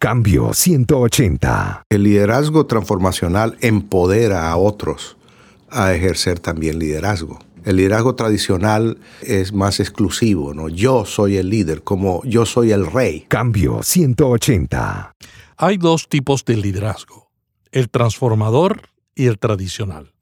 Cambio 180. El liderazgo transformacional empodera a otros a ejercer también liderazgo. El liderazgo tradicional es más exclusivo, ¿no? Yo soy el líder, como yo soy el rey. Cambio 180. Hay dos tipos de liderazgo, el transformador y el tradicional.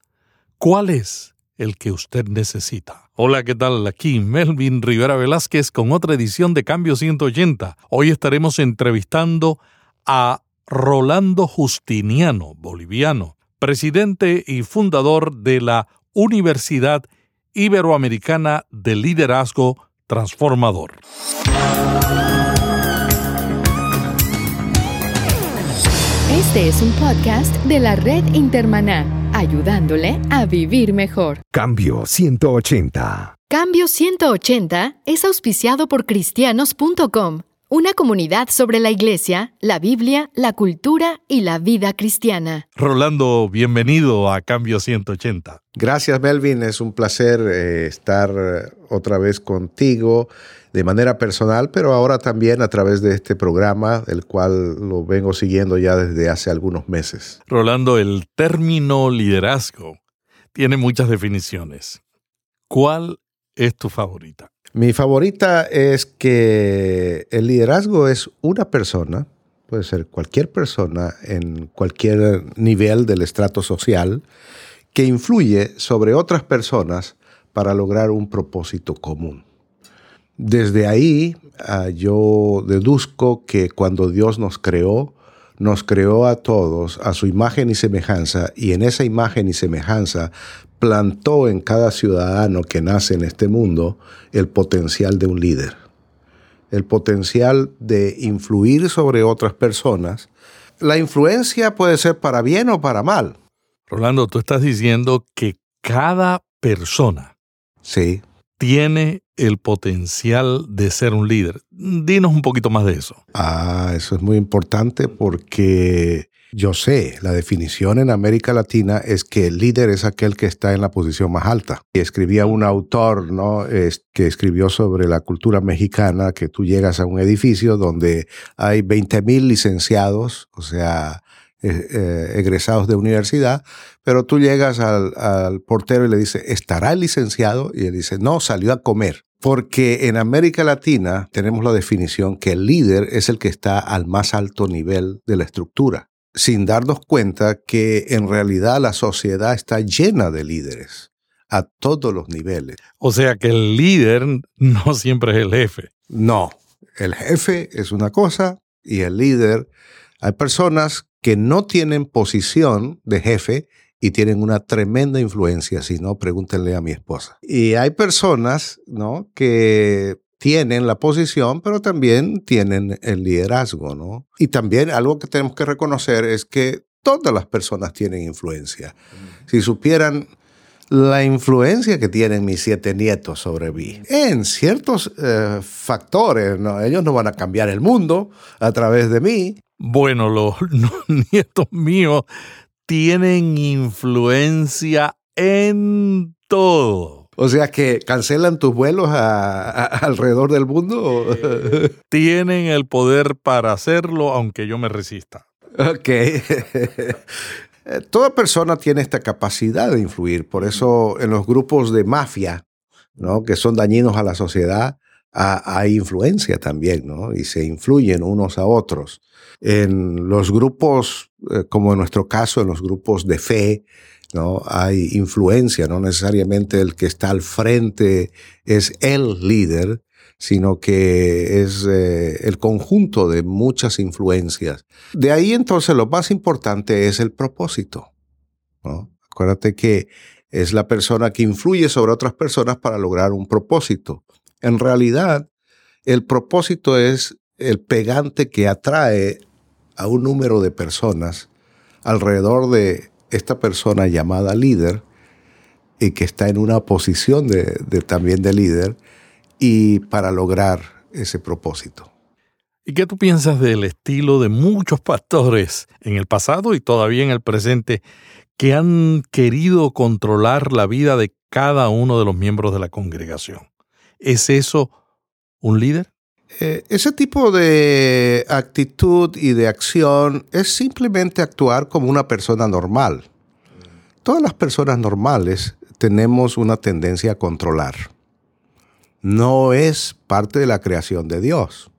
¿Cuál es el que usted necesita? Hola, ¿qué tal? Aquí Melvin Rivera Velázquez con otra edición de Cambio 180. Hoy estaremos entrevistando a Rolando Justiniano, boliviano, presidente y fundador de la Universidad Iberoamericana de Liderazgo Transformador. Este es un podcast de la red Intermaná, ayudándole a vivir mejor. Cambio 180. Cambio 180 es auspiciado por cristianos.com, una comunidad sobre la iglesia, la Biblia, la cultura y la vida cristiana. Rolando, bienvenido a Cambio 180. Gracias, Melvin. Es un placer eh, estar eh, otra vez contigo de manera personal, pero ahora también a través de este programa, el cual lo vengo siguiendo ya desde hace algunos meses. Rolando, el término liderazgo tiene muchas definiciones. ¿Cuál es tu favorita? Mi favorita es que el liderazgo es una persona, puede ser cualquier persona en cualquier nivel del estrato social, que influye sobre otras personas para lograr un propósito común. Desde ahí ah, yo deduzco que cuando Dios nos creó, nos creó a todos a su imagen y semejanza, y en esa imagen y semejanza plantó en cada ciudadano que nace en este mundo el potencial de un líder, el potencial de influir sobre otras personas. La influencia puede ser para bien o para mal. Rolando, tú estás diciendo que cada persona sí. Tiene el potencial de ser un líder. Dinos un poquito más de eso. Ah, eso es muy importante porque yo sé, la definición en América Latina es que el líder es aquel que está en la posición más alta. Y escribía un autor, ¿no? Es, que escribió sobre la cultura mexicana, que tú llegas a un edificio donde hay 20 mil licenciados, o sea, eh, eh, egresados de universidad, pero tú llegas al, al portero y le dices, ¿estará el licenciado? Y él dice, no, salió a comer. Porque en América Latina tenemos la definición que el líder es el que está al más alto nivel de la estructura, sin darnos cuenta que en realidad la sociedad está llena de líderes a todos los niveles. O sea que el líder no siempre es el jefe. No, el jefe es una cosa y el líder, hay personas que no tienen posición de jefe y tienen una tremenda influencia, si no, pregúntenle a mi esposa. Y hay personas, ¿no? Que tienen la posición, pero también tienen el liderazgo, ¿no? Y también algo que tenemos que reconocer es que todas las personas tienen influencia. Si supieran la influencia que tienen mis siete nietos sobre mí. En ciertos eh, factores, ¿no? ellos no van a cambiar el mundo a través de mí. Bueno, los, nietos míos tienen influencia en todo. O sea que cancelan tus vuelos a, a, alrededor del mundo. Eh, tienen el poder para hacerlo, aunque yo me resista. Ok. Toda persona tiene esta capacidad de influir. Por eso en los grupos de mafia, ¿no? que son dañinos a la sociedad, hay influencia también, ¿no? Y se influyen unos a otros. En los grupos, eh, como en nuestro caso, en los grupos de fe, ¿no? Hay influencia, no necesariamente el que está al frente es el líder, sino que es eh, el conjunto de muchas influencias. De ahí entonces lo más importante es el propósito. ¿no? Acuérdate que es la persona que influye sobre otras personas para lograr un propósito. En realidad, el propósito es el pegante que atrae a un número de personas alrededor de esta persona llamada líder y que está en una posición de, también de líder y para lograr ese propósito. ¿Y qué tú piensas del estilo de muchos pastores en el pasado y todavía en el presente que han querido controlar la vida de cada uno de los miembros de la congregación? ¿Es eso un líder? Eh, ese tipo de actitud y de acción es simplemente actuar como una persona normal. Todas las personas normales tenemos una tendencia a controlar. No es parte de la creación de Dios.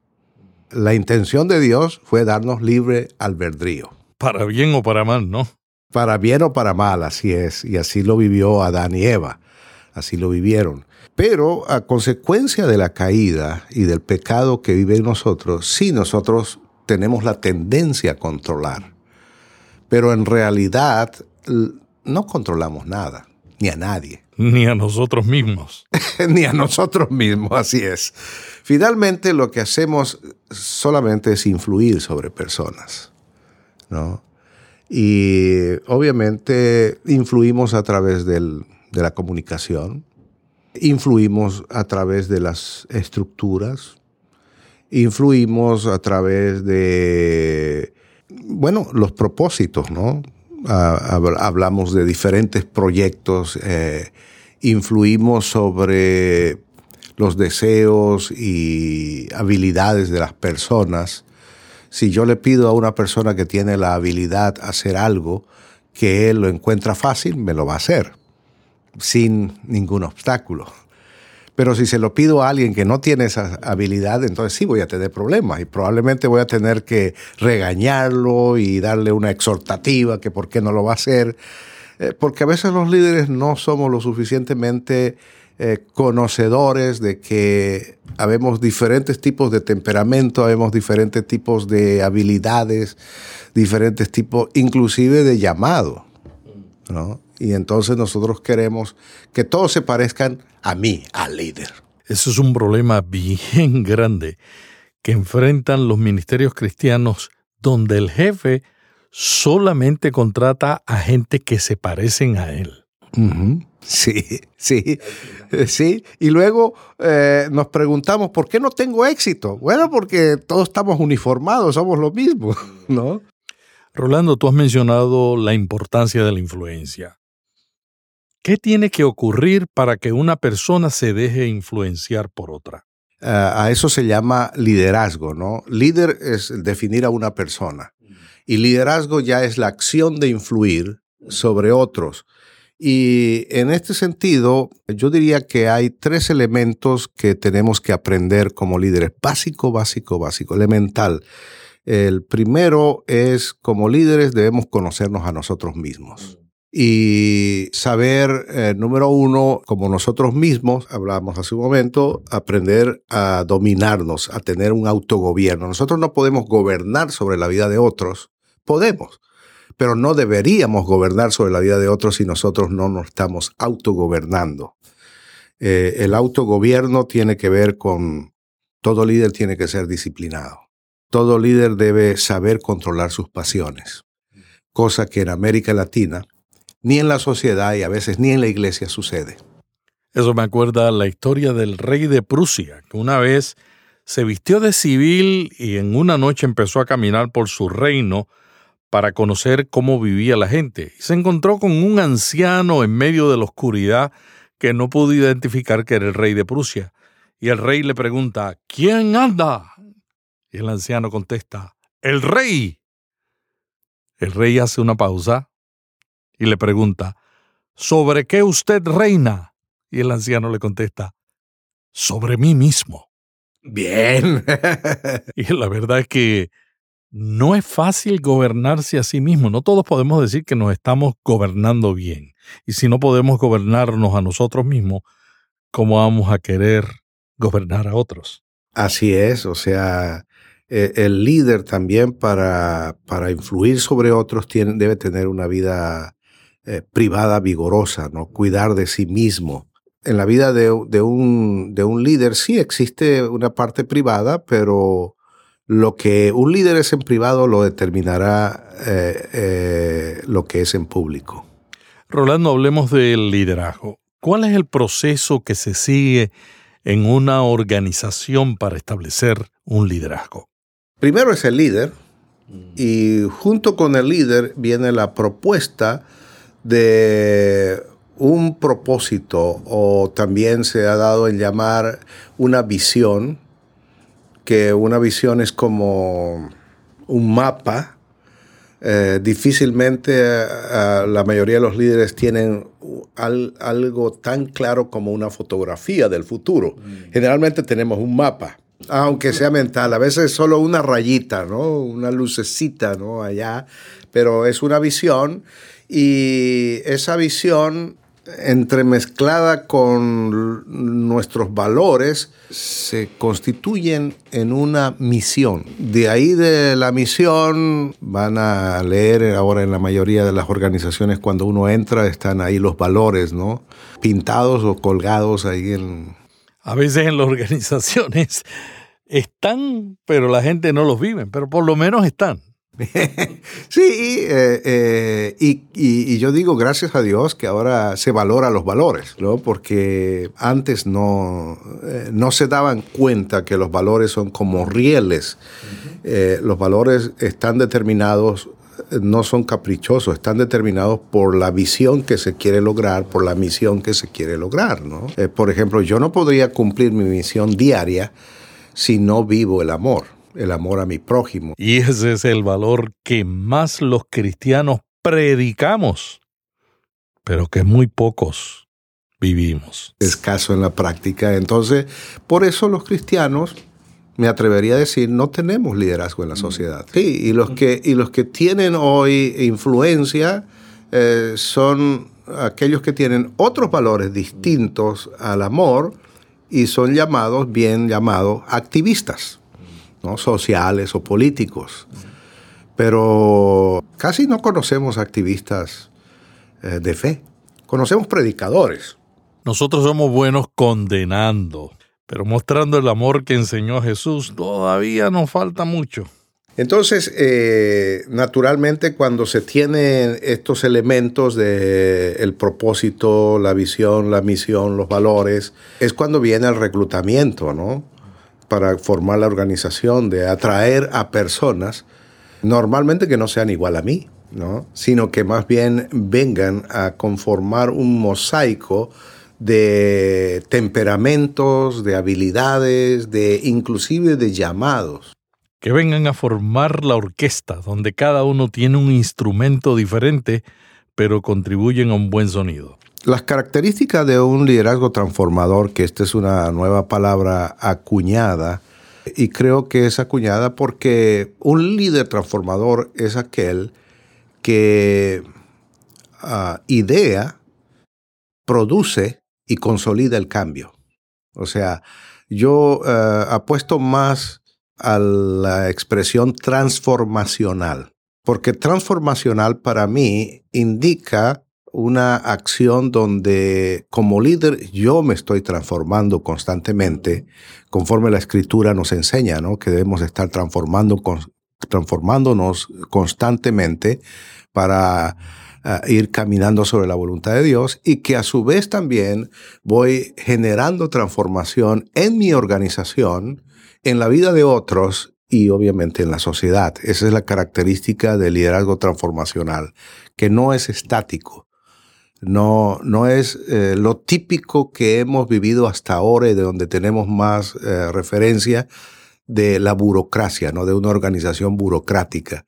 La intención de Dios fue darnos libre albedrío. Para bien o para mal, ¿no? Para bien o para mal, así es. Y así lo vivió Adán y Eva. Así lo vivieron. Pero a consecuencia de la caída y del pecado que vive en nosotros, sí nosotros tenemos la tendencia a controlar. Pero en realidad no controlamos nada, ni a nadie. Ni a nosotros mismos. ni a nosotros mismos, así es. Finalmente lo que hacemos solamente es influir sobre personas, ¿no? Y obviamente influimos a través del, de la comunicación, influimos a través de las estructuras, influimos a través de, bueno, los propósitos, ¿no? hablamos de diferentes proyectos, eh, influimos sobre los deseos y habilidades de las personas. Si yo le pido a una persona que tiene la habilidad hacer algo, que él lo encuentra fácil, me lo va a hacer, sin ningún obstáculo. Pero si se lo pido a alguien que no tiene esa habilidad, entonces sí voy a tener problemas y probablemente voy a tener que regañarlo y darle una exhortativa que por qué no lo va a hacer. Eh, porque a veces los líderes no somos lo suficientemente eh, conocedores de que habemos diferentes tipos de temperamento, habemos diferentes tipos de habilidades, diferentes tipos, inclusive de llamado. ¿no? Y entonces nosotros queremos que todos se parezcan a mí, al líder. Eso es un problema bien grande que enfrentan los ministerios cristianos donde el jefe solamente contrata a gente que se parecen a él. Sí, sí, sí. Y luego eh, nos preguntamos, ¿por qué no tengo éxito? Bueno, porque todos estamos uniformados, somos lo mismo, ¿no? Rolando, tú has mencionado la importancia de la influencia. ¿Qué tiene que ocurrir para que una persona se deje influenciar por otra? Ah, a eso se llama liderazgo, ¿no? Líder es definir a una persona y liderazgo ya es la acción de influir sobre otros. Y en este sentido, yo diría que hay tres elementos que tenemos que aprender como líderes. Básico, básico, básico, elemental. El primero es, como líderes, debemos conocernos a nosotros mismos. Y saber, eh, número uno, como nosotros mismos, hablamos hace un momento, aprender a dominarnos, a tener un autogobierno. Nosotros no podemos gobernar sobre la vida de otros, podemos, pero no deberíamos gobernar sobre la vida de otros si nosotros no nos estamos autogobernando. Eh, el autogobierno tiene que ver con, todo líder tiene que ser disciplinado. Todo líder debe saber controlar sus pasiones, cosa que en América Latina, ni en la sociedad y a veces ni en la iglesia sucede. Eso me acuerda la historia del rey de Prusia, que una vez se vistió de civil y en una noche empezó a caminar por su reino para conocer cómo vivía la gente. Se encontró con un anciano en medio de la oscuridad que no pudo identificar que era el rey de Prusia. Y el rey le pregunta, ¿quién anda? Y el anciano contesta, el rey. El rey hace una pausa y le pregunta, ¿sobre qué usted reina? Y el anciano le contesta, sobre mí mismo. Bien. y la verdad es que no es fácil gobernarse a sí mismo. No todos podemos decir que nos estamos gobernando bien. Y si no podemos gobernarnos a nosotros mismos, ¿cómo vamos a querer gobernar a otros? Así es, o sea, e, el líder también para, para influir sobre otros tiene, debe tener una vida eh, privada vigorosa, ¿no? Cuidar de sí mismo. En la vida de, de, un, de un líder sí existe una parte privada, pero lo que un líder es en privado lo determinará eh, eh, lo que es en público. Rolando, hablemos del liderazgo. ¿Cuál es el proceso que se sigue en una organización para establecer un liderazgo? Primero es el líder y junto con el líder viene la propuesta de un propósito o también se ha dado en llamar una visión que una visión es como un mapa. Eh, difícilmente eh, la mayoría de los líderes tienen algo tan claro como una fotografía del futuro. Mm. Generalmente tenemos un mapa, aunque sea mental, a veces solo una rayita, ¿no? Una lucecita, ¿no? Allá, pero es una visión y esa visión entremezclada con nuestros valores, se constituyen en una misión. De ahí de la misión van a leer ahora en la mayoría de las organizaciones cuando uno entra están ahí los valores, ¿no? Pintados o colgados ahí en... A veces en las organizaciones están, pero la gente no los vive, pero por lo menos están. sí, eh, eh, y, yo digo gracias a Dios que ahora se valora los valores, ¿no? porque antes no, eh, no se daban cuenta que los valores son como rieles. los valores están determinados, no son caprichosos, están determinados por la visión que se quiere lograr, por la misión que se quiere lograr. ¿no? por ejemplo, yo no podría cumplir mi misión diaria si no vivo el amor el amor a mi prójimo. Y ese es el valor que más los cristianos predicamos, pero que muy pocos vivimos. Escaso en la práctica. Entonces, por eso los cristianos, me atrevería a decir, no tenemos liderazgo en la mm. sociedad. Sí, y los que, y los que tienen hoy influencia eh, son aquellos que tienen otros valores distintos al amor y son llamados, bien llamados, activistas sociales o políticos. Pero casi no conocemos activistas eh, de fe. Conocemos predicadores. Nosotros somos buenos condenando, pero mostrando el amor que enseñó Jesús todavía nos falta mucho. Entonces, eh, naturalmente, cuando se tienen estos elementos de el propósito, la visión, la misión, los valores, es cuando viene el reclutamiento, ¿no? Para formar la organización, de atraer a personas, normalmente que no sean igual a mí, ¿no? sino que más bien vengan a conformar un mosaico de temperamentos, de habilidades, de inclusive de llamados. Que vengan a formar la orquesta, donde cada uno tiene un instrumento diferente, pero contribuyen a un buen sonido. Las características de un liderazgo transformador, que esta es una nueva palabra acuñada, y creo que es acuñada porque un líder transformador es aquel que ah, idea, produce y consolida el cambio. O sea, yo eh, apuesto más a la expresión transformacional, porque transformacional para mí indica una acción donde como líder yo me estoy transformando constantemente, conforme la escritura nos enseña, ¿no? que debemos estar transformando, transformándonos constantemente para ah, ir caminando sobre la voluntad de Dios y que a su vez también voy generando transformación en mi organización, en la vida de otros y obviamente en la sociedad. Esa es la característica del liderazgo transformacional, que no es estático, no, no es eh, lo típico que hemos vivido hasta ahora y de donde tenemos más eh, referencia de la burocracia, no de una organización burocrática,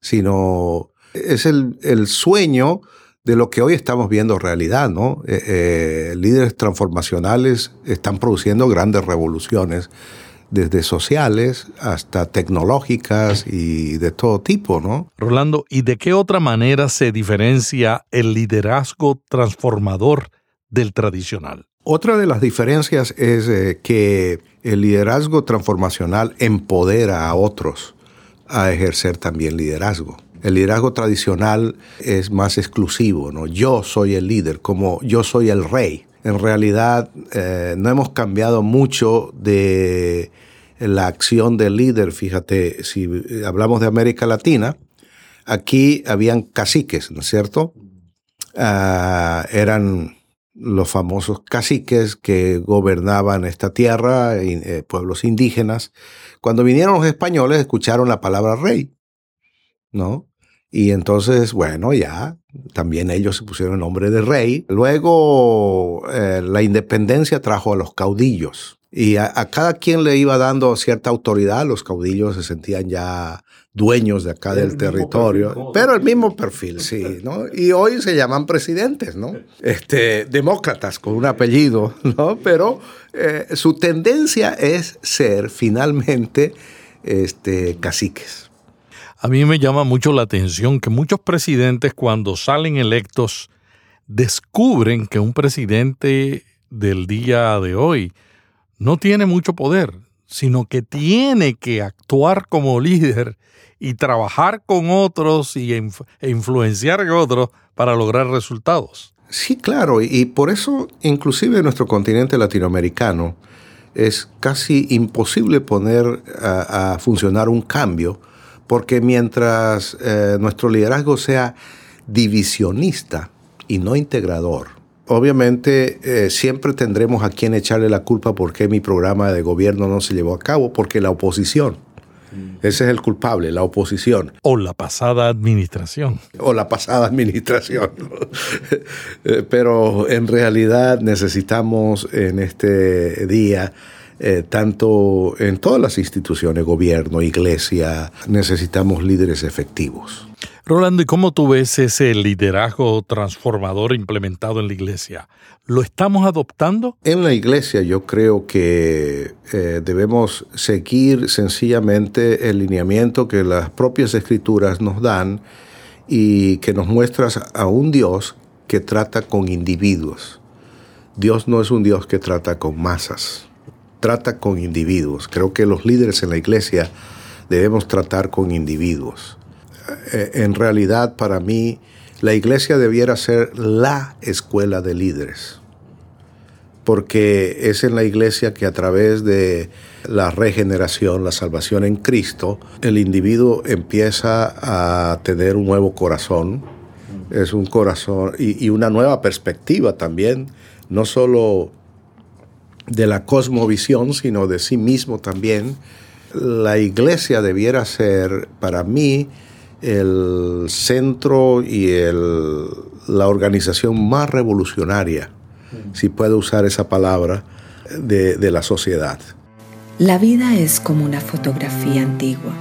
sino es el, el sueño de lo que hoy estamos viendo realidad, ¿no? Eh, líderes transformacionales están produciendo grandes revoluciones desde sociales hasta tecnológicas y de todo tipo, ¿no? Rolando, ¿y de qué otra manera se diferencia el liderazgo transformador del tradicional? Otra de las diferencias es eh, que el liderazgo transformacional empodera a otros a ejercer también liderazgo. El liderazgo tradicional es más exclusivo, ¿no? Yo soy el líder, como yo soy el rey en realidad eh, no hemos cambiado mucho de la acción del líder. Fíjate, si hablamos de América Latina, aquí habían caciques, ¿no es cierto? Ah, eran los famosos caciques que gobernaban esta tierra, eh, pueblos indígenas. Cuando vinieron los españoles escucharon la palabra rey, ¿no? Y entonces, bueno, ya también ellos se pusieron el nombre de rey. Luego eh, la independencia trajo a los caudillos. Y a, a, cada quien le iba dando cierta autoridad, los caudillos se sentían ya dueños de acá del territorio, perfil, pero el mismo perfil, sí, ¿no? Y hoy se llaman presidentes, ¿no? Este, demócratas con un apellido, ¿no? Pero eh, su tendencia es ser finalmente este, caciques. A mí me llama mucho la atención que muchos presidentes cuando salen electos descubren que un presidente del día de hoy no tiene mucho poder, sino que tiene que actuar como líder y trabajar con otros y e influenciar a otros para lograr resultados. Sí, claro, y por eso inclusive en nuestro continente latinoamericano es casi imposible poner a, a funcionar un cambio, porque mientras eh, nuestro liderazgo sea divisionista y no integrador, obviamente eh, siempre tendremos a quien echarle la culpa porque mi programa de gobierno no se llevó a cabo, porque la oposición. Ese es el culpable, la oposición. O la pasada administración. O la pasada administración. Pero en realidad necesitamos en este día, eh, tanto en todas las instituciones, gobierno, iglesia, necesitamos líderes efectivos. Rolando, ¿y cómo tú ves ese liderazgo transformador implementado en la iglesia? ¿Lo estamos adoptando? En la iglesia yo creo que eh, debemos seguir sencillamente el lineamiento que las propias escrituras nos dan y que nos muestra a un Dios que trata con individuos. Dios no es un Dios que trata con masas, trata con individuos. Creo que los líderes en la iglesia debemos tratar con individuos. Eh, en realidad para mí la iglesia debiera ser la escuela de líderes, porque es en la iglesia que a través de la regeneración, la salvación en Cristo, el individuo empieza a tener un nuevo corazón, es un corazón y, y una nueva perspectiva también, no solo de la cosmovisión, sino de sí mismo también. La iglesia debiera ser para mí el centro y el, la organización más revolucionaria, si puedo usar esa palabra, de, de la sociedad. La vida es como una fotografía antigua.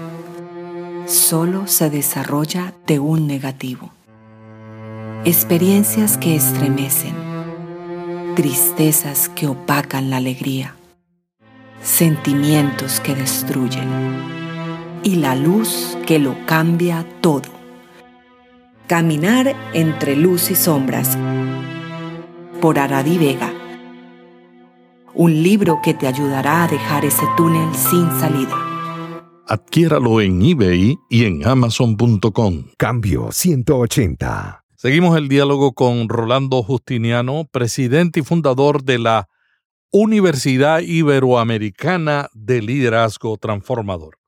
Solo se desarrolla de un negativo. Experiencias que estremecen. Tristezas que opacan la alegría. Sentimientos que destruyen y la luz que lo cambia todo. Caminar entre luz y sombras por Aradi Vega. Un libro que te ayudará a dejar ese túnel sin salida. Adquiéralo en eBay y en amazon.com. Cambio 180. Seguimos el diálogo con Rolando Justiniano, presidente y fundador de la Universidad Iberoamericana de Liderazgo Transformador.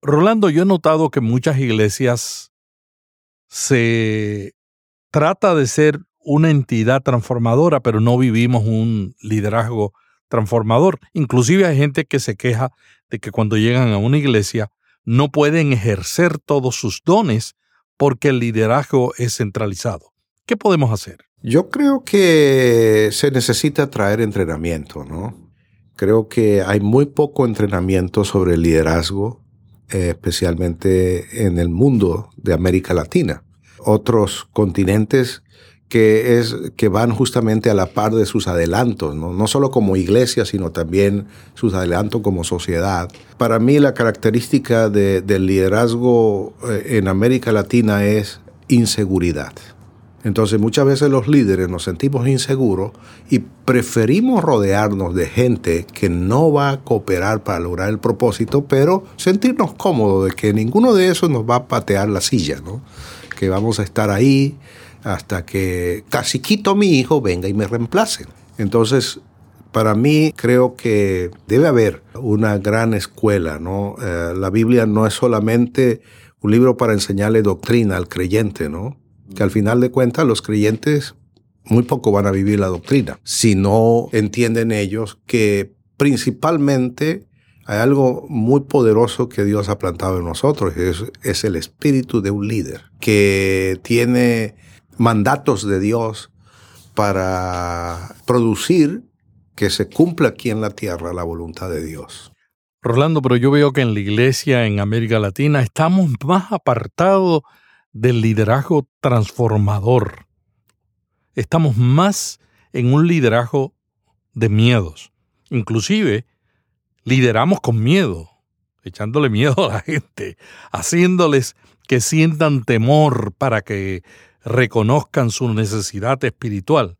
Rolando, yo he notado que muchas iglesias se trata de ser una entidad transformadora, pero no vivimos un liderazgo transformador. Inclusive hay gente que se queja de que cuando llegan a una iglesia no pueden ejercer todos sus dones porque el liderazgo es centralizado. ¿Qué podemos hacer? Yo creo que se necesita traer entrenamiento, ¿no? Creo que hay muy poco entrenamiento sobre el liderazgo eh, especialmente en el mundo de América Latina. Otros continentes que, es, que van justamente a la par de sus adelantos, ¿no? no solo como iglesia, sino también sus adelantos como sociedad. Para mí la característica de, del liderazgo eh, en América Latina es inseguridad. Entonces muchas veces los líderes nos sentimos inseguros y preferimos rodearnos de gente que no va a cooperar para lograr el propósito, pero sentirnos cómodos de que ninguno de esos nos va a patear la silla, ¿no? Que vamos a estar ahí hasta que casi quito mi hijo venga y me reemplace. Entonces, para mí creo que debe haber una gran escuela, ¿no? Eh, la Biblia no es solamente un libro para enseñarle doctrina al creyente, ¿no? que al final de cuentas los creyentes muy poco van a vivir la doctrina, si no entienden ellos que principalmente hay algo muy poderoso que Dios ha plantado en nosotros, es, es el espíritu de un líder, que tiene mandatos de Dios para producir que se cumpla aquí en la tierra la voluntad de Dios. Rolando, pero yo veo que en la iglesia en América Latina estamos más apartados del liderazgo transformador. Estamos más en un liderazgo de miedos. Inclusive, lideramos con miedo, echándole miedo a la gente, haciéndoles que sientan temor para que reconozcan su necesidad espiritual.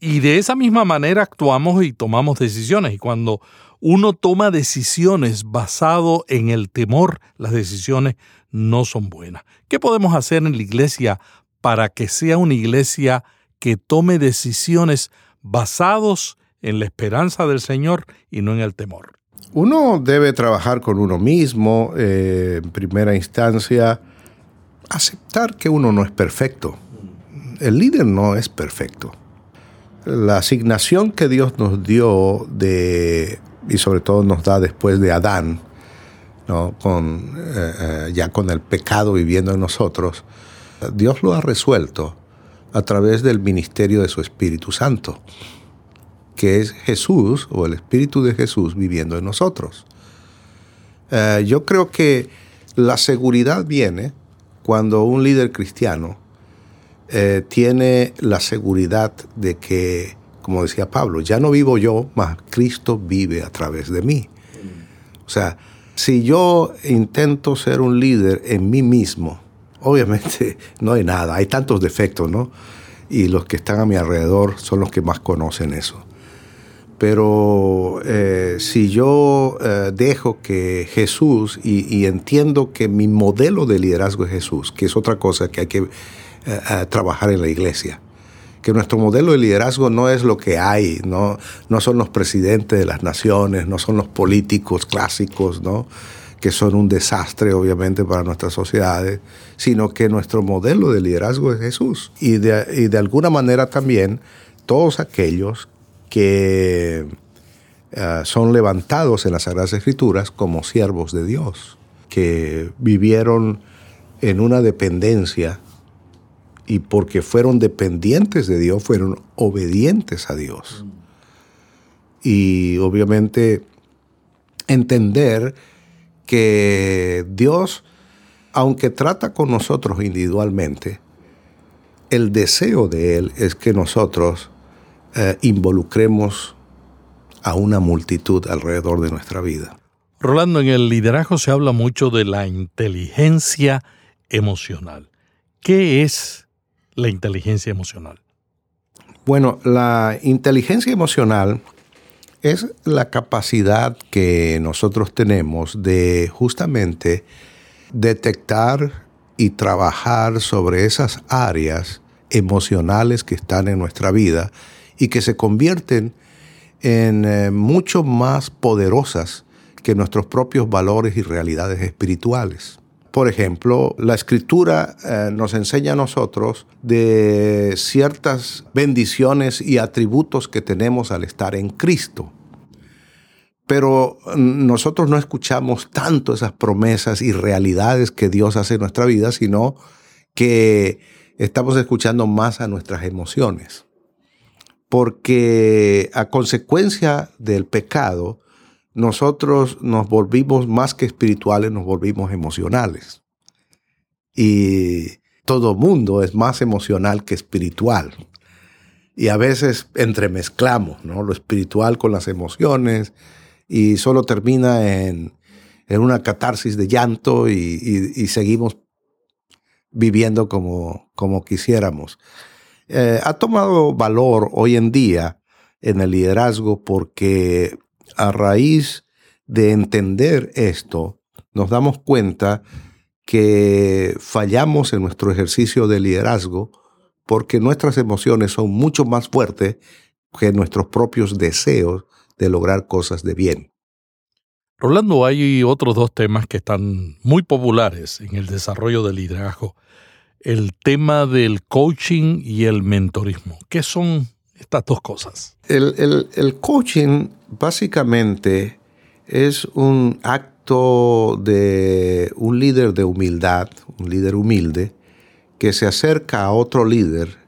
Y de esa misma manera actuamos y tomamos decisiones. Y cuando uno toma decisiones basado en el temor, las decisiones no son buenas. ¿Qué podemos hacer en la iglesia para que sea una iglesia que tome decisiones basados en la esperanza del Señor y no en el temor? Uno debe trabajar con uno mismo, eh, en primera instancia, aceptar que uno no es perfecto. El líder no es perfecto la asignación que Dios nos dio de, y sobre todo nos da después de Adán, ¿no? con, eh, eh, ya con el pecado viviendo en nosotros, Dios lo ha resuelto a través del ministerio de su Espíritu Santo, que es Jesús o el Espíritu de Jesús viviendo en nosotros. Eh, yo creo que la seguridad viene cuando un líder cristiano eh, tiene la seguridad de que, como decía Pablo, ya no vivo yo, más Cristo vive a través de mí. O sea, si yo intento ser un líder en mí mismo, obviamente no hay nada, hay tantos defectos, ¿no? Y los que están a mi alrededor son los que más conocen eso. Pero eh, si yo eh, dejo que Jesús, y entiendo que mi modelo de liderazgo es Jesús, que es otra cosa que hay que a trabajar en la iglesia. Que nuestro modelo de liderazgo no es lo que hay, no, no son los presidentes de las naciones, no son los políticos clásicos, ¿no? que son un desastre obviamente para nuestras sociedades, sino que nuestro modelo de liderazgo es Jesús. Y de, y de alguna manera también todos aquellos que eh, son levantados en las Sagradas Escrituras como siervos de Dios, que vivieron en una dependencia y porque fueron dependientes de Dios, fueron obedientes a Dios. Y obviamente entender que Dios, aunque trata con nosotros individualmente, el deseo de Él es que nosotros eh, involucremos a una multitud alrededor de nuestra vida. Rolando, en el liderazgo se habla mucho de la inteligencia emocional. ¿Qué es la inteligencia emocional? Bueno, la inteligencia emocional es la capacidad que nosotros tenemos de justamente detectar y trabajar sobre esas áreas emocionales que están en nuestra vida y que se convierten en eh, mucho más poderosas que nuestros propios valores y realidades espirituales. Por ejemplo, la escritura eh, nos enseña a nosotros de ciertas bendiciones y atributos que tenemos al estar en Cristo. Pero mm, nosotros no escuchamos tanto esas promesas y realidades que Dios hace en nuestra vida, sino que estamos escuchando más a nuestras emociones. Porque a consecuencia del pecado, nosotros nos volvimos más que espirituales, nos volvimos emocionales. Y todo mundo es más emocional que espiritual. Y a veces entremezclamos ¿no? lo espiritual con las emociones y solo termina en, una catarsis de llanto y, seguimos viviendo como, como quisiéramos. Eh, ha tomado valor hoy en día en el liderazgo porque a raíz de entender esto, nos damos cuenta que fallamos en nuestro ejercicio de liderazgo porque nuestras emociones son mucho más fuertes que nuestros propios deseos de lograr cosas de bien. Rolando, hay otros dos temas que están muy populares en el desarrollo del liderazgo. El tema del coaching y el mentorismo. ¿Qué son estas dos cosas? El, coaching básicamente es un acto de un líder de humildad, un líder humilde, que se acerca a otro líder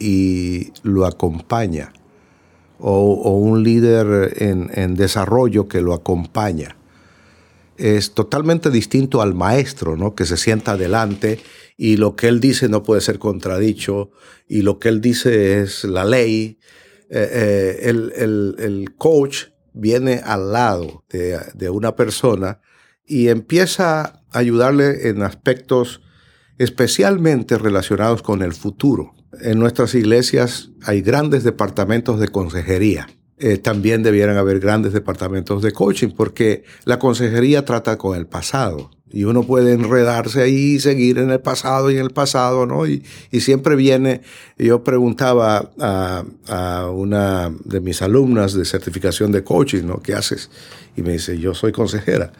y lo acompaña o, un líder en, desarrollo que lo acompaña. Es totalmente distinto al maestro, ¿no? Que se sienta adelante y lo que él dice no puede ser contradicho y lo que él dice es la ley. Eh, eh, el, coach viene al lado de, de una persona y empieza a ayudarle en aspectos especialmente relacionados con el futuro. En nuestras iglesias hay grandes departamentos de consejería. Eh, también debieran haber grandes departamentos de coaching porque la consejería trata con el pasado y uno puede enredarse ahí y seguir en el pasado y en el pasado, ¿no? Y, siempre viene, yo preguntaba a, a, una de mis alumnas de certificación de coaching, ¿no? ¿Qué haces? Y me dice, yo soy consejera.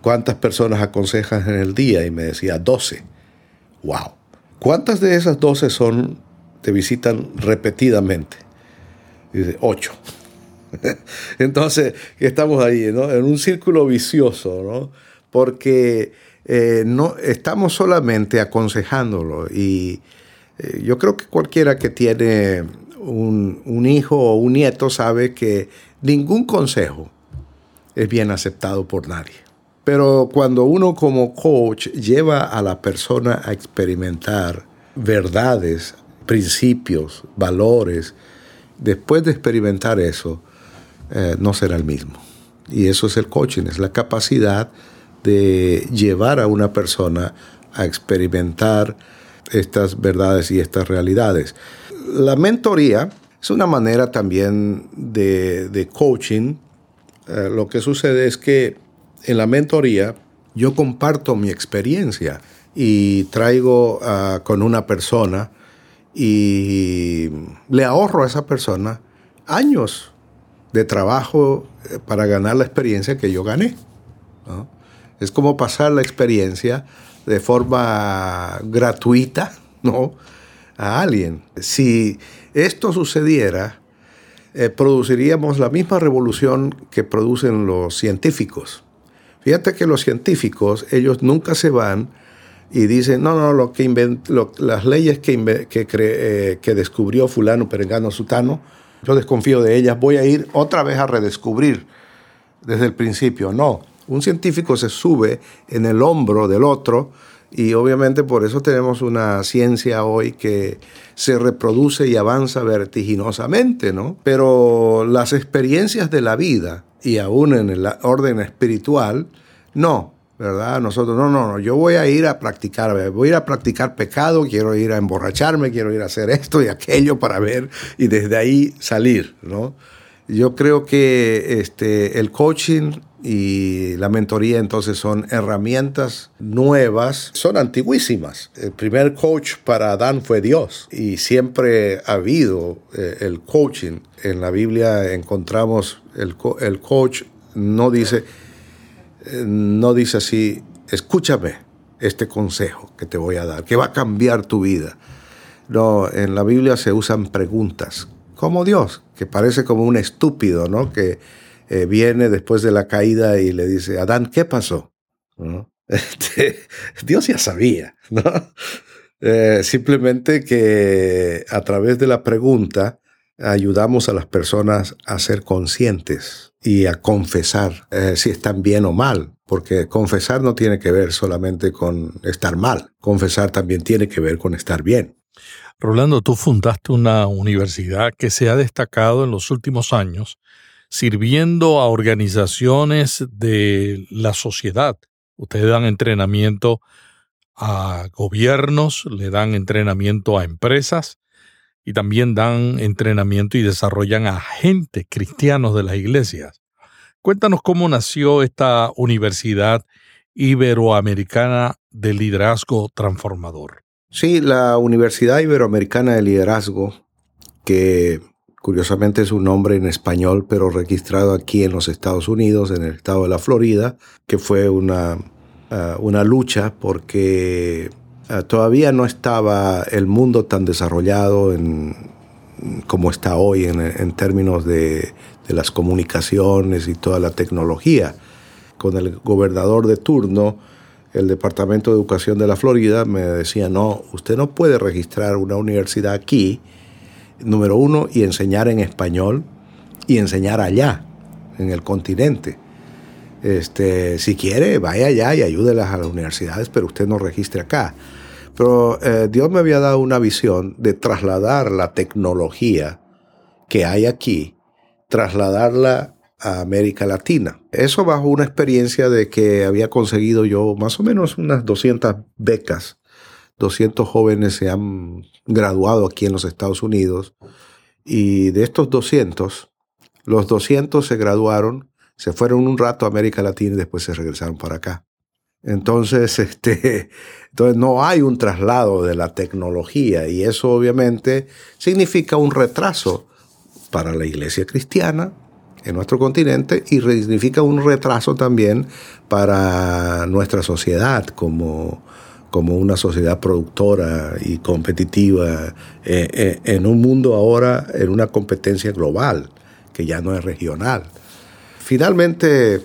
¿Cuántas personas aconsejas en el día? Y me decía, 12. ¡Wow! ¿Cuántas de esas 12 son, te visitan repetidamente? Y dice, 8. Entonces, estamos ahí, ¿no? En un círculo vicioso, ¿no? Porque eh, no, estamos solamente aconsejándolo. Y eh, yo creo que cualquiera que tiene un, hijo o un nieto sabe que ningún consejo es bien aceptado por nadie. Pero cuando uno como coach lleva a la persona a experimentar verdades, principios, valores, después de experimentar eso, eh, no será el mismo. Y eso es el coaching, es la capacidad de llevar a una persona a experimentar estas verdades y estas realidades. La mentoría es una manera también de, coaching. Eh, lo que sucede es que en la mentoría yo comparto mi experiencia y traigo ah, con una persona y le ahorro a esa persona años de trabajo eh, para ganar la experiencia que yo gané. Es como pasar la experiencia de forma gratuita ¿no? a alguien. Si esto sucediera, eh, produciríamos la misma revolución que producen los científicos. Fíjate que los científicos, ellos nunca se van y dicen, no, no, lo que las leyes que, que, eh, que descubrió fulano, perengano, sutano, yo desconfío de ellas, voy a ir otra vez a redescubrir desde el principio. No, un científico se sube en el hombro del otro y obviamente por eso tenemos una ciencia hoy que se reproduce y avanza vertiginosamente, ¿no? Pero las experiencias de la vida y aún en el orden espiritual, no, ¿verdad? Nosotros, no, no, no, yo voy a ir a practicar, voy a ir a practicar pecado, quiero ir a emborracharme, quiero ir a hacer esto y aquello para ver y desde ahí salir, ¿no? Yo creo que este, el coaching y la mentoría entonces son herramientas nuevas, son antiguísimas. El primer coach para Adán fue Dios y siempre ha habido eh, el coaching. En la Biblia encontramos el, el coach no dice, eh, no dice así, escúchame este consejo que te voy a dar, que va a cambiar tu vida. No, en la Biblia se usan preguntas como Dios, que parece como un estúpido, ¿no? Que eh, viene después de la caída y le dice, Adán, ¿qué pasó? Este, Dios ya sabía. Eh, simplemente que a través de la pregunta ayudamos a las personas a ser conscientes y a confesar eh, si están bien o mal, porque confesar no tiene que ver solamente con estar mal, confesar también tiene que ver con estar bien. Rolando, tú fundaste una universidad que se ha destacado en los últimos años sirviendo a organizaciones de la sociedad. Ustedes dan entrenamiento a gobiernos, le dan entrenamiento a empresas y también dan entrenamiento y desarrollan a gente, cristianos de las iglesias. Cuéntanos cómo nació esta Universidad Iberoamericana de Liderazgo Transformador. Sí, la Universidad Iberoamericana de Liderazgo, que curiosamente es un nombre en español, pero registrado aquí en los Estados Unidos, en el estado de la Florida, que fue una, ah, una lucha porque ah, todavía no estaba el mundo tan desarrollado como está hoy en, términos de las comunicaciones y toda la tecnología. Con el gobernador de turno, el Departamento de Educación de la Florida me decía, no, usted no puede registrar una universidad aquí, número uno, y enseñar en español, y enseñar allá, en el continente. Este, si quiere, vaya allá y ayúdelas a las universidades, pero usted no registre acá. Pero eh, Dios me había dado una visión de trasladar la tecnología que hay aquí, trasladarla a América Latina. Eso bajo una experiencia de que había conseguido yo más o menos unas 200 becas. 200 jóvenes se han graduado aquí en los Estados Unidos y de estos 200, los 200 se graduaron, se fueron un rato a América Latina y después se regresaron para acá. Entonces, este, entonces no hay un traslado de la tecnología y eso obviamente significa un retraso para la iglesia cristiana en nuestro continente y significa un retraso también para nuestra sociedad como, como una sociedad productora y competitiva eh, eh, en un mundo ahora en una competencia global que ya no es regional. Finalmente,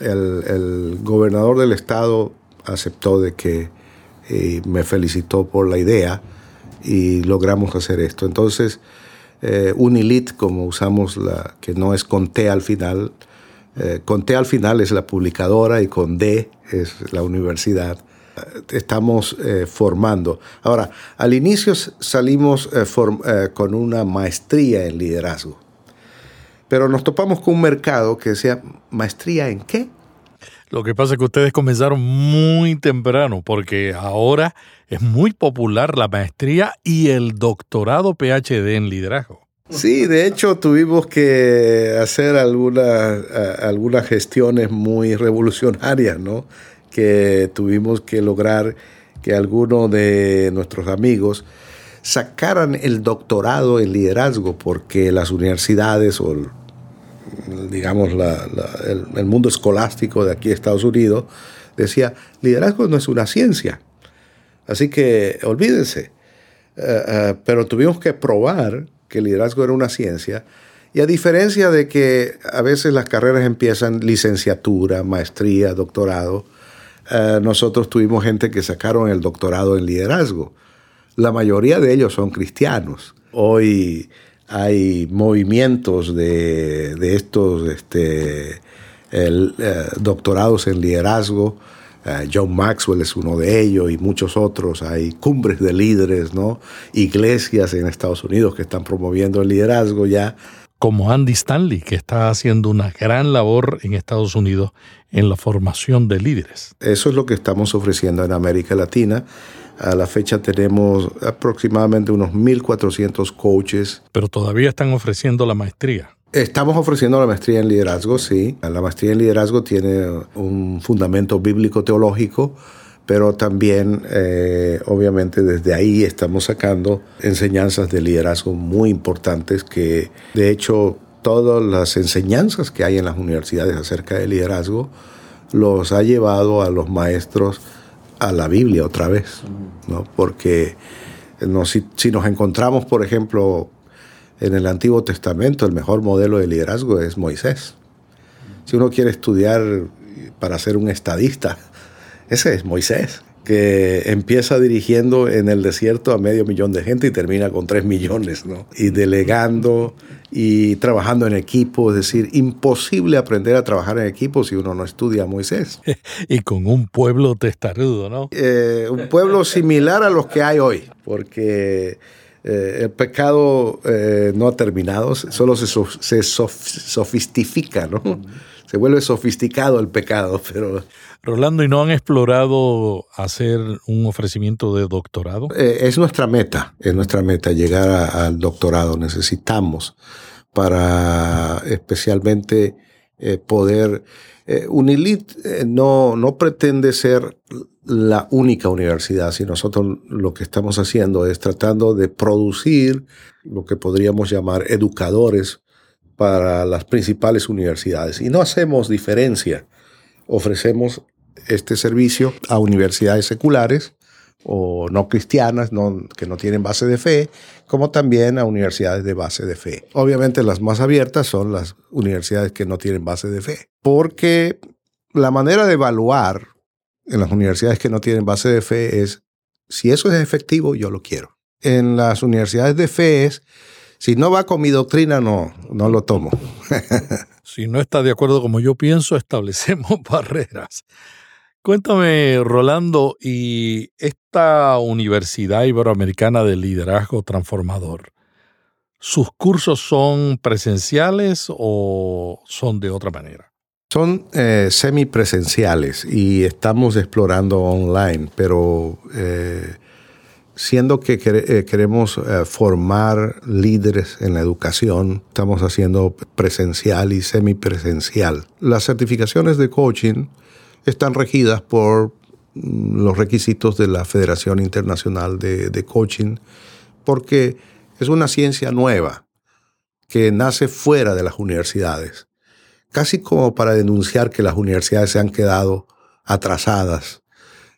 el, gobernador del estado aceptó de que eh, me felicitó por la idea y logramos hacer esto. Entonces, eh, Unilit, como usamos la que no es con T al final, eh, con T al final es la publicadora y con D es la universidad. Estamos formando. Ahora, al inicio salimos con una maestría en liderazgo, pero nos topamos con un mercado que decía, ¿maestría en qué? Lo que pasa es que ustedes comenzaron muy temprano, porque ahora es muy popular la maestría y el doctorado PhD en liderazgo. Sí, de hecho tuvimos que hacer algunas, algunas gestiones muy revolucionarias, ¿no? Que tuvimos que lograr que algunos de nuestros amigos sacaran el doctorado en liderazgo porque las universidades o digamos, el, mundo escolástico de aquí de Estados Unidos, decía, liderazgo no es una ciencia. Así que olvídense. Eh, eh, pero tuvimos que probar que el liderazgo era una ciencia. Y a diferencia de que a veces las carreras empiezan licenciatura, maestría, doctorado, eh, nosotros tuvimos gente que sacaron el doctorado en liderazgo. La mayoría de ellos son cristianos. Hoy hay movimientos de, estos este, eh, doctorados en liderazgo. Eh, John Maxwell es uno de ellos y muchos otros. Hay cumbres de líderes, ¿no? Iglesias en Estados Unidos que están promoviendo el liderazgo ya. Como Andy Stanley, que está haciendo una gran labor en Estados Unidos en la formación de líderes. Eso es lo que estamos ofreciendo en América Latina a la fecha tenemos aproximadamente unos 1.400 coaches. Pero todavía están ofreciendo la maestría. Estamos ofreciendo la maestría en liderazgo, sí. La maestría en liderazgo tiene un fundamento bíblico-teológico, pero también, eh, obviamente, desde ahí estamos sacando enseñanzas de liderazgo muy importantes que, de hecho, todas las enseñanzas que hay en las universidades acerca de liderazgo los ha llevado a los maestros a la Biblia otra vez, ¿no? Porque si, nos encontramos, por ejemplo, en el Antiguo Testamento, el mejor modelo de liderazgo es Moisés. Si uno quiere estudiar para ser un estadista, ese es Moisés que empieza dirigiendo en el desierto a medio millón de gente y termina con tres millones, ¿no? Y delegando y trabajando en equipo, es decir, imposible aprender a trabajar en equipo si uno no estudia a Moisés. y con un pueblo testarudo, ¿no? Eh, un pueblo similar a los que hay hoy, porque eh, el pecado eh, no ha terminado, solo se, se sofistifica, ¿no? Se vuelve sofisticado el pecado, pero Rolando, ¿y no han explorado hacer un ofrecimiento de doctorado? Eh, es nuestra meta, es nuestra meta llegar al doctorado. Necesitamos para especialmente eh, poder... Eh, Unilit no, no pretende ser la única universidad, sino nosotros lo que estamos haciendo es tratando de producir lo que podríamos llamar educadores para las principales universidades. Y no hacemos diferencia. Ofrecemos este servicio a universidades seculares o no cristianas, que no tienen base de fe, como también a universidades de base de fe. Obviamente las más abiertas son las universidades que no tienen base de fe, porque la manera de evaluar en las universidades que no tienen base de fe es, si eso es efectivo, yo lo quiero. En las universidades de fe es, Si no va con mi doctrina, no, no lo tomo. si no está de acuerdo como yo pienso, establecemos barreras. Cuéntame, Rolando, y esta Universidad Iberoamericana de Liderazgo Transformador, ¿sus cursos son presenciales o son de otra manera? Son eh, semipresenciales y estamos explorando online, pero eh, siendo que eh, queremos eh, formar líderes en la educación, estamos haciendo presencial y semipresencial. Las certificaciones de coaching están regidas por mm, los requisitos de la Federación Internacional de, Coaching, porque es una ciencia nueva que nace fuera de las universidades, casi como para denunciar que las universidades se han quedado atrasadas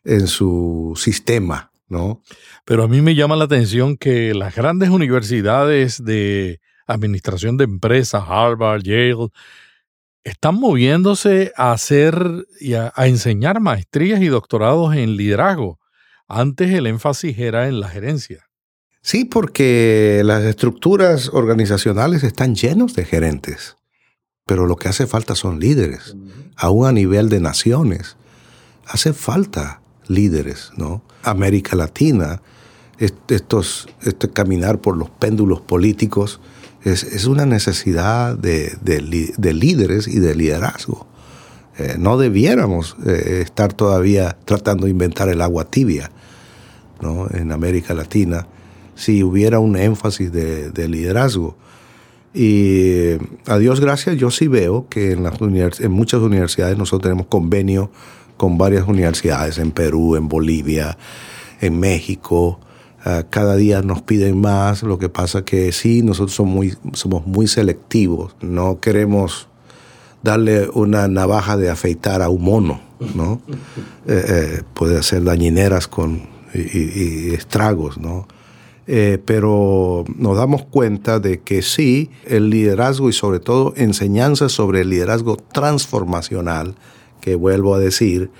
en su sistema ¿no? Pero a mí me llama la atención que las grandes universidades de administración de empresas, Harvard, Yale, están moviéndose a hacer y a, enseñar maestrías y doctorados en liderazgo. Antes el énfasis era en la gerencia. Sí, porque las estructuras organizacionales están llenos de gerentes, pero lo que hace falta son líderes, aún a nivel de naciones. Hace falta líderes, ¿no? América Latina, estos, este caminar por los péndulos políticos, es, una necesidad de, líderes y de liderazgo. Eh, no debiéramos eh, estar todavía tratando de inventar el agua tibia ¿no? en América Latina si hubiera un énfasis de, liderazgo. Y a Dios gracias, yo sí veo que en, las en muchas universidades nosotros tenemos convenio con varias universidades en Perú, en Bolivia, en México. Ah, cada día nos piden más, lo que pasa que sí, nosotros somos muy, somos muy selectivos, no queremos darle una navaja de afeitar a un mono, ¿no? Eh, eh, puede hacer dañineras con, y, estragos, ¿no? Eh, pero nos damos cuenta de que sí, el liderazgo y sobre todo enseñanzas sobre el liderazgo transformacional que vuelvo a decir,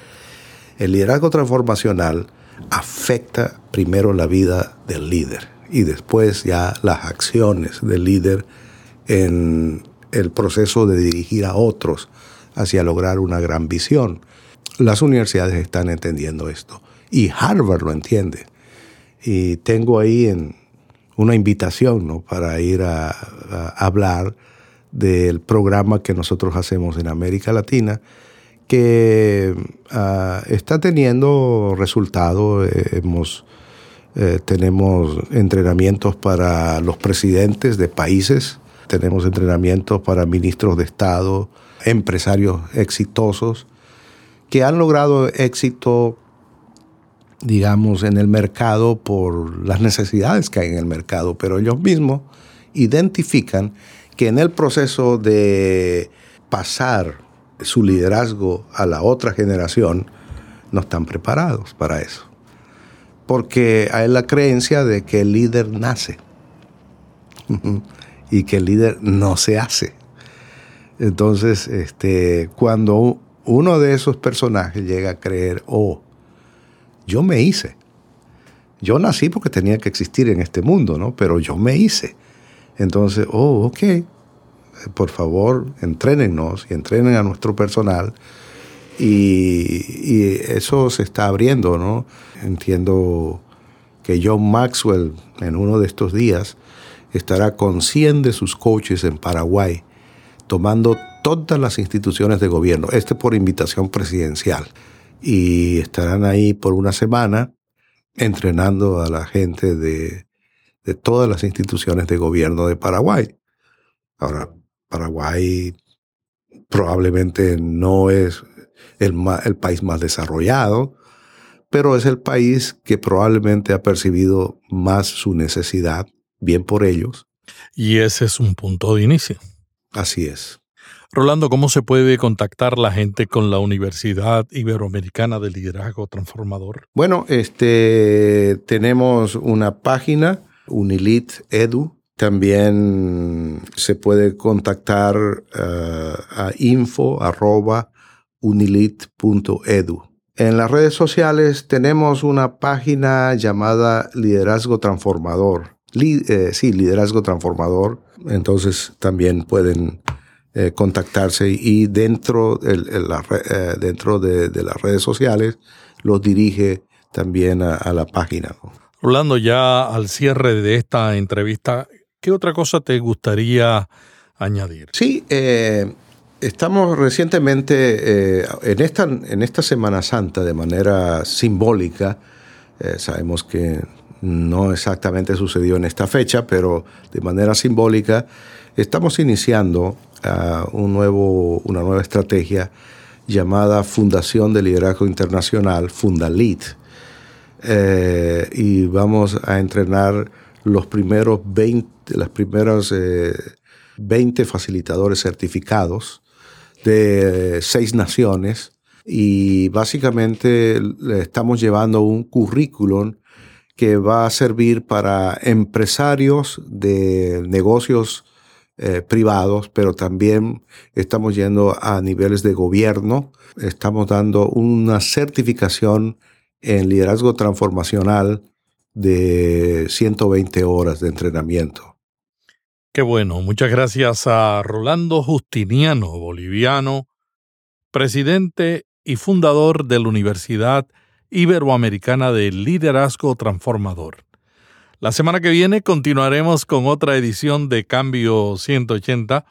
el liderazgo transformacional afecta primero la vida del líder y después ya las acciones del líder en el proceso de dirigir a otros hacia lograr una gran visión. Las universidades están entendiendo esto y Harvard lo entiende. Y tengo ahí una invitación ¿no? para ir a hablar del programa que nosotros hacemos en América Latina que ah, está teniendo resultados. Eh, hemos, eh, tenemos entrenamientos para los presidentes de países, tenemos entrenamientos para ministros de Estado, empresarios exitosos, que han logrado éxito, digamos, en el mercado por las necesidades que hay en el mercado, pero ellos mismos identifican que en el proceso de pasar su liderazgo a la otra generación, no están preparados para eso. Porque hay la creencia de que el líder nace y que el líder no se hace. Entonces, este, cuando uno de esos personajes llega a creer, oh, yo me hice. Yo nací porque tenía que existir en este mundo, ¿no? Pero yo me hice. Entonces, oh, ok, por favor, entrénennos y entrenen a nuestro personal. Y, eso se está abriendo, ¿no? Entiendo que John Maxwell en uno de estos días estará con 100 de sus coaches en Paraguay, tomando todas las instituciones de gobierno, este por invitación presidencial. Y estarán ahí por una semana entrenando a la gente de, de todas las instituciones de gobierno de Paraguay. Ahora, Paraguay probablemente no es el, el, país más desarrollado, pero es el país que probablemente ha percibido más su necesidad, bien por ellos. Y ese es un punto de inicio. Así es. Rolando, ¿cómo se puede contactar la gente con la Universidad Iberoamericana de Liderazgo Transformador? Bueno, este, tenemos una página, Unilit Edu, también se puede contactar uh, a info.unilit.edu. En las redes sociales tenemos una página llamada Liderazgo Transformador eh, sí, liderazgo transformador. Entonces también pueden eh, contactarse y dentro, de, las redes sociales los dirige también a, la página. Hablando ya al cierre de esta entrevista, ¿qué otra cosa te gustaría añadir? Sí, estamos recientemente en, esta, en esta Semana Santa de manera simbólica, sabemos que no exactamente sucedió en esta fecha, pero de manera simbólica, estamos iniciando ah, un nuevo, una nueva estrategia llamada Fundación de Liderazgo Internacional, Fundalit. Eh, y vamos a entrenar los primeros 20, las primeras 20 eh, facilitadores certificados de seis naciones y básicamente estamos llevando un currículum que va a servir para empresarios de negocios eh, privados, pero también estamos yendo a niveles de gobierno. Estamos dando una certificación en liderazgo transformacional de 120 horas de entrenamiento. Qué bueno, muchas gracias a Rolando Justiniano, boliviano, presidente y fundador de la Universidad Iberoamericana de Liderazgo Transformador. La semana que viene continuaremos con otra edición de Cambio 180,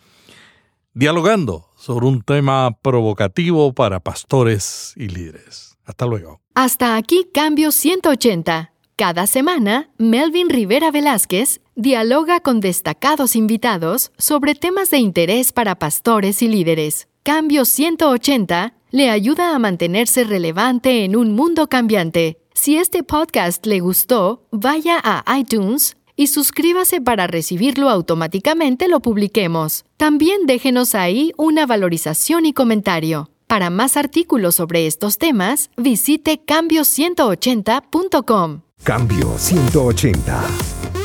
dialogando sobre un tema provocativo para pastores y líderes. Hasta luego. Hasta aquí Cambio 180. Cada semana, Melvin Rivera Velázquez dialoga con destacados invitados sobre temas de interés para pastores y líderes. Cambio 180 le ayuda a mantenerse relevante en un mundo cambiante. Si este podcast le gustó, vaya a iTunes y suscríbase para recibirlo automáticamente lo publiquemos. También déjenos ahí una valorización y comentario. Para más artículos sobre estos temas, visite cambio180.com. Cambio 180.